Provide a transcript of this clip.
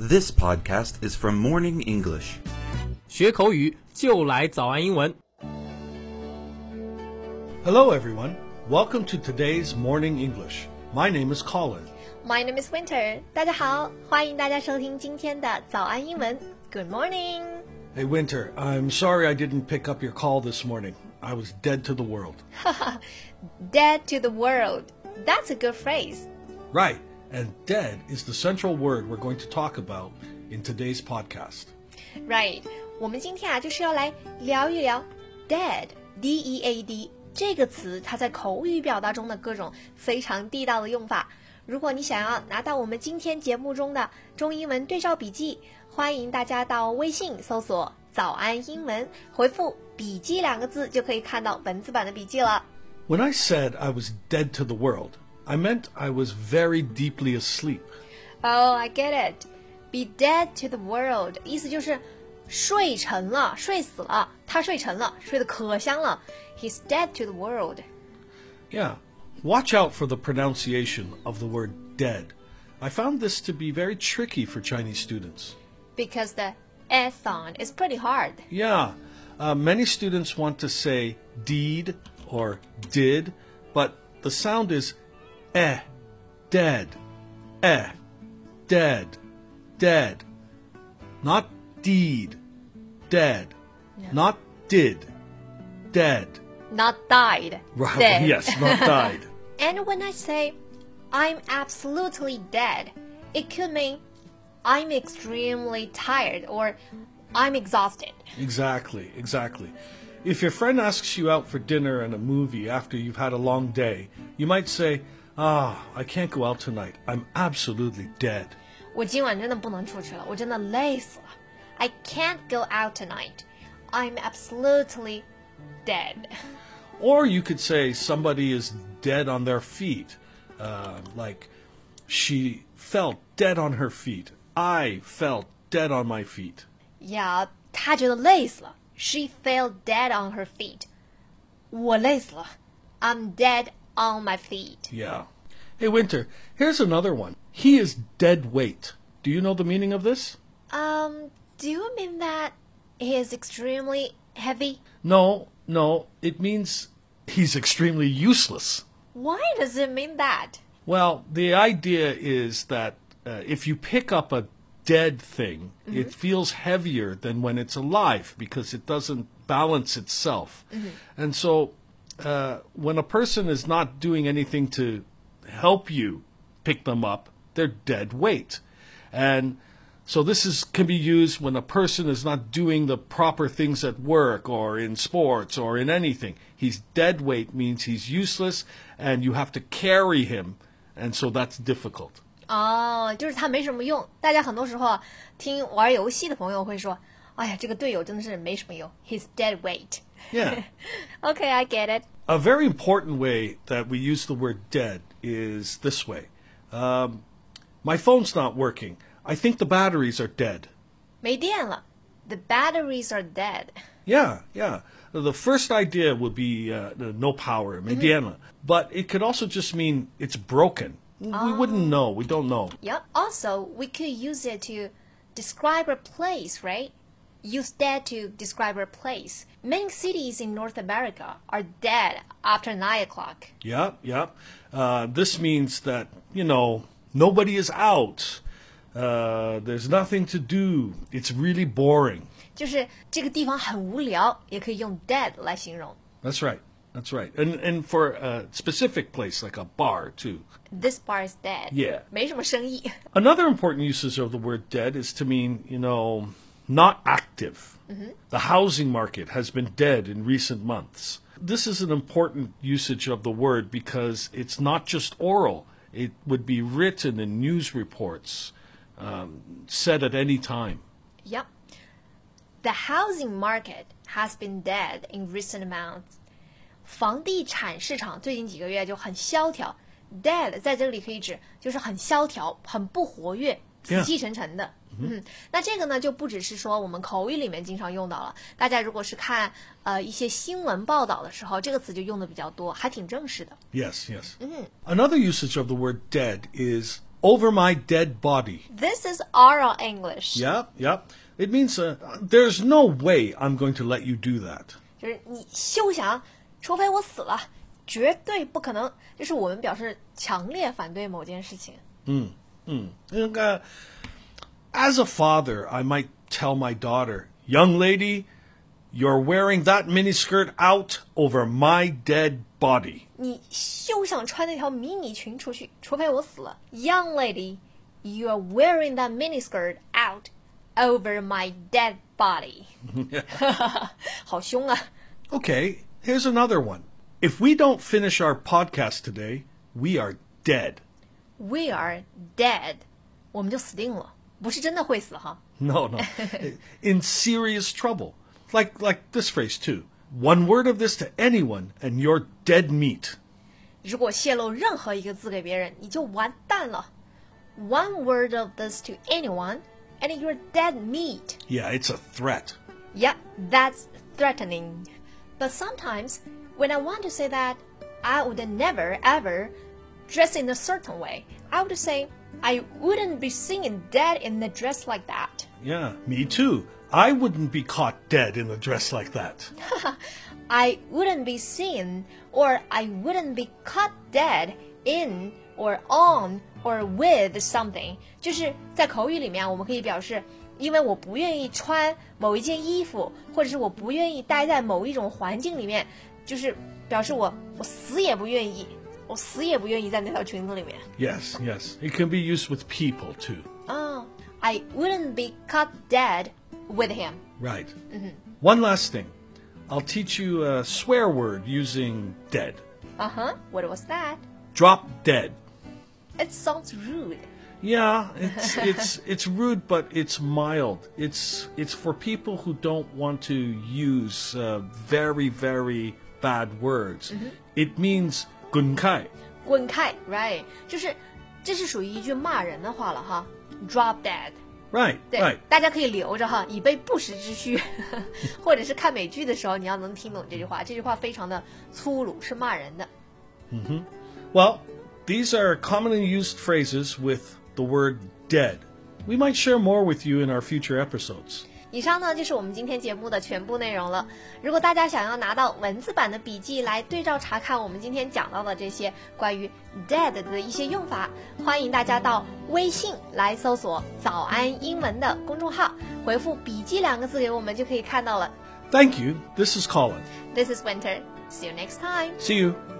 This podcast is from Morning English. 学口语就来早安英文。 Hello, everyone. Welcome to today's Morning English. My name is Colin. My name is Winter。大家好，欢迎大家收听今天的早安英文。Good morning。 Hey, Winter, I'm sorry I didn't pick up your call this morning. I was dead to the world. Dead to the world. That's a good phrase. Right, and dead is the central word we're going to talk about in today's podcast. Right。我们今天啊，就是要来聊一聊 dead，d e a d 这个词，它在口语表达中的各种非常地道的用法。如果你想要拿到我们今天节目中的中英文对照笔记，欢迎大家到微信搜索“早安英文”，回复“笔记”两个字，就可以看到文字版的笔记了。 When I said I was dead to the world, I meant I was very deeply asleep. Oh, I get it. Be dead to the world，意思就是睡沉了，睡死了。他睡沉了，睡得可香了。He's dead to the world. Yeah. Watch out for the pronunciation of the word dead. I found this to be very tricky for Chinese students. Because the S sound is pretty hard. Yeah, uh, many students want to say deed or did, but the sound is eh, dead, eh, dead, dead. Not deed, dead. Not did, dead. Not died. Right, Dead. yes, not died. And when I say I'm absolutely dead, it could mean I'm extremely tired or I'm exhausted. Exactly, exactly. If your friend asks you out for dinner and a movie after you've had a long day, you might say, Ah, I can't go out tonight. I'm absolutely dead. 我今晚真的不能出去了，我真的累死了。I can't go out tonight. I'm absolutely dead. Or you could say somebody is dead on their feet. Uh, like, she fell dead on her feet. I fell dead on my feet. Yeah，她觉得累死了。She fell dead on her feet. 我累死了。I'm dead on my feet. Yeah. Hey, Winter, here's another one. He is dead weight. Do you know the meaning of this? Um, do you mean that he is extremely heavy? No, no, it means he's extremely useless. Why does it mean that? Well, the idea is that uh, if you pick up a dead thing, it feels heavier than when it's alive because it doesn't balance itself. And so uh, when a person is not doing anything to help you pick them up, they're dead weight. And so this is can be used when a person is not doing the proper things at work or in sports or in anything. He's dead weight means he's useless and you have to carry him and so that's difficult. 哦，就是他没什么用。大家很多时候啊听玩游戏的朋友会说：“哎呀，这个队友真的是没什么用，He's dead weight。 Yeah. Okay, I get it. A very important way that we use the word dead is this way. Um, my phone's not working. I think the batteries are dead. 没电了，The batteries are dead. Yeah, yeah. The first idea would be uh, no power, mediana. But it could also just mean it's broken. We wouldn't know. We don't know. Yep. Also, we could use it to describe a place, right? Use dead to describe a place. Many cities in North America are dead after nine o'clock. Yeah, yeah. Uh, this means that, you know, nobody is out. Uh, there's nothing to do. It's really boring. 就是这个地方很无聊，也可以用 dead 来形容。 That's right. That's right. And and for a specific place like a bar too. This bar is dead. Yeah. 没什么生意。 Another important usage of the word dead is to mean, you know, not active. The housing market has been dead in recent months. This is an important usage of the word because it's not just oral. It would be written in news reports, um, said at any time. Yep. The housing market has been dead in recent months. 房地产市场最近几个月就很萧条。Dead 在这里可以指就是很萧条、很不活跃、 死气沉沉的。嗯，那这个呢就不只是说我们口语里面经常用到了，大家如果是看呃一些新闻报道的时候，这个词就用的比较多，还挺正式的。Yes, yes. Another usage of the word dead is over my dead body. This is oral English，、Yep, yep. It means uh, there's no way I'm going to let you do that. 就是你休想，除非我死了，绝对不可能。就是我们表示强烈反对某件事情。And, uh, as a father, I might tell my daughter, young lady, you're wearing that miniskirt out over my dead body. 你休想穿那条迷你裙出去，除非我死了。Young lady, you are wearing that miniskirt out over my dead body 。好凶啊！ Okay, here's another one. If we don't finish our podcast today, we are dead. We are dead，我们就死定了，不是真的会死哈。 No, no. In serious trouble. Like like this phrase too. One word of this to anyone and you're dead meat. 如果泄露任何一个字给别人，你就完蛋了。One word of this to anyone, and you're dead meat. Yeah, it's a threat. Yeah, that's threatening. But sometimes, when I want to say that I would never ever dress in a certain way, I would say I wouldn't be seen dead in a dress like that. Yeah, me too. I wouldn't be caught dead in a dress like that. I wouldn't be seen or I wouldn't be caught dead in or on or with something，就是在口语里面，我们可以表示，因为我不愿意穿某一件衣服，或者是我不愿意待在某一种环境里面，就是表示我我死也不愿意， 我死也不愿意在那条裙子里面。 Yes, yes. It can be used with people too. 啊、i wouldn't be caught dead with him. Right. One last thing. I'll teach you a swear word using dead. Uh huh. What was that? Drop dead. It sounds rude. Yeah, it's it's it's rude, but it's mild. It's it's for people who don't want to use uh, very very bad words. It means 滚开.滚开，right？就是这是属于一句骂人的话了哈，drop dead。 Right, 对 right. 大家可以留着哈，以备不时之需，或者是看美剧的时候，你要能听懂这句话。这句话非常的粗鲁，是骂人的。 Well, these are commonly used phrases with the word dead. We might share more with you in our future episodes. 以上呢就是我们今天节目的全部内容了。如果大家想要拿到文字版的笔记来对照查看我们今天讲到的这些关于 dead 的一些用法，欢迎大家到微信来搜索“早安英文”的公众号，回复“笔记”两个字给我们就可以看到了。Thank you. This is Colin. This is Winter. See you next time. See you.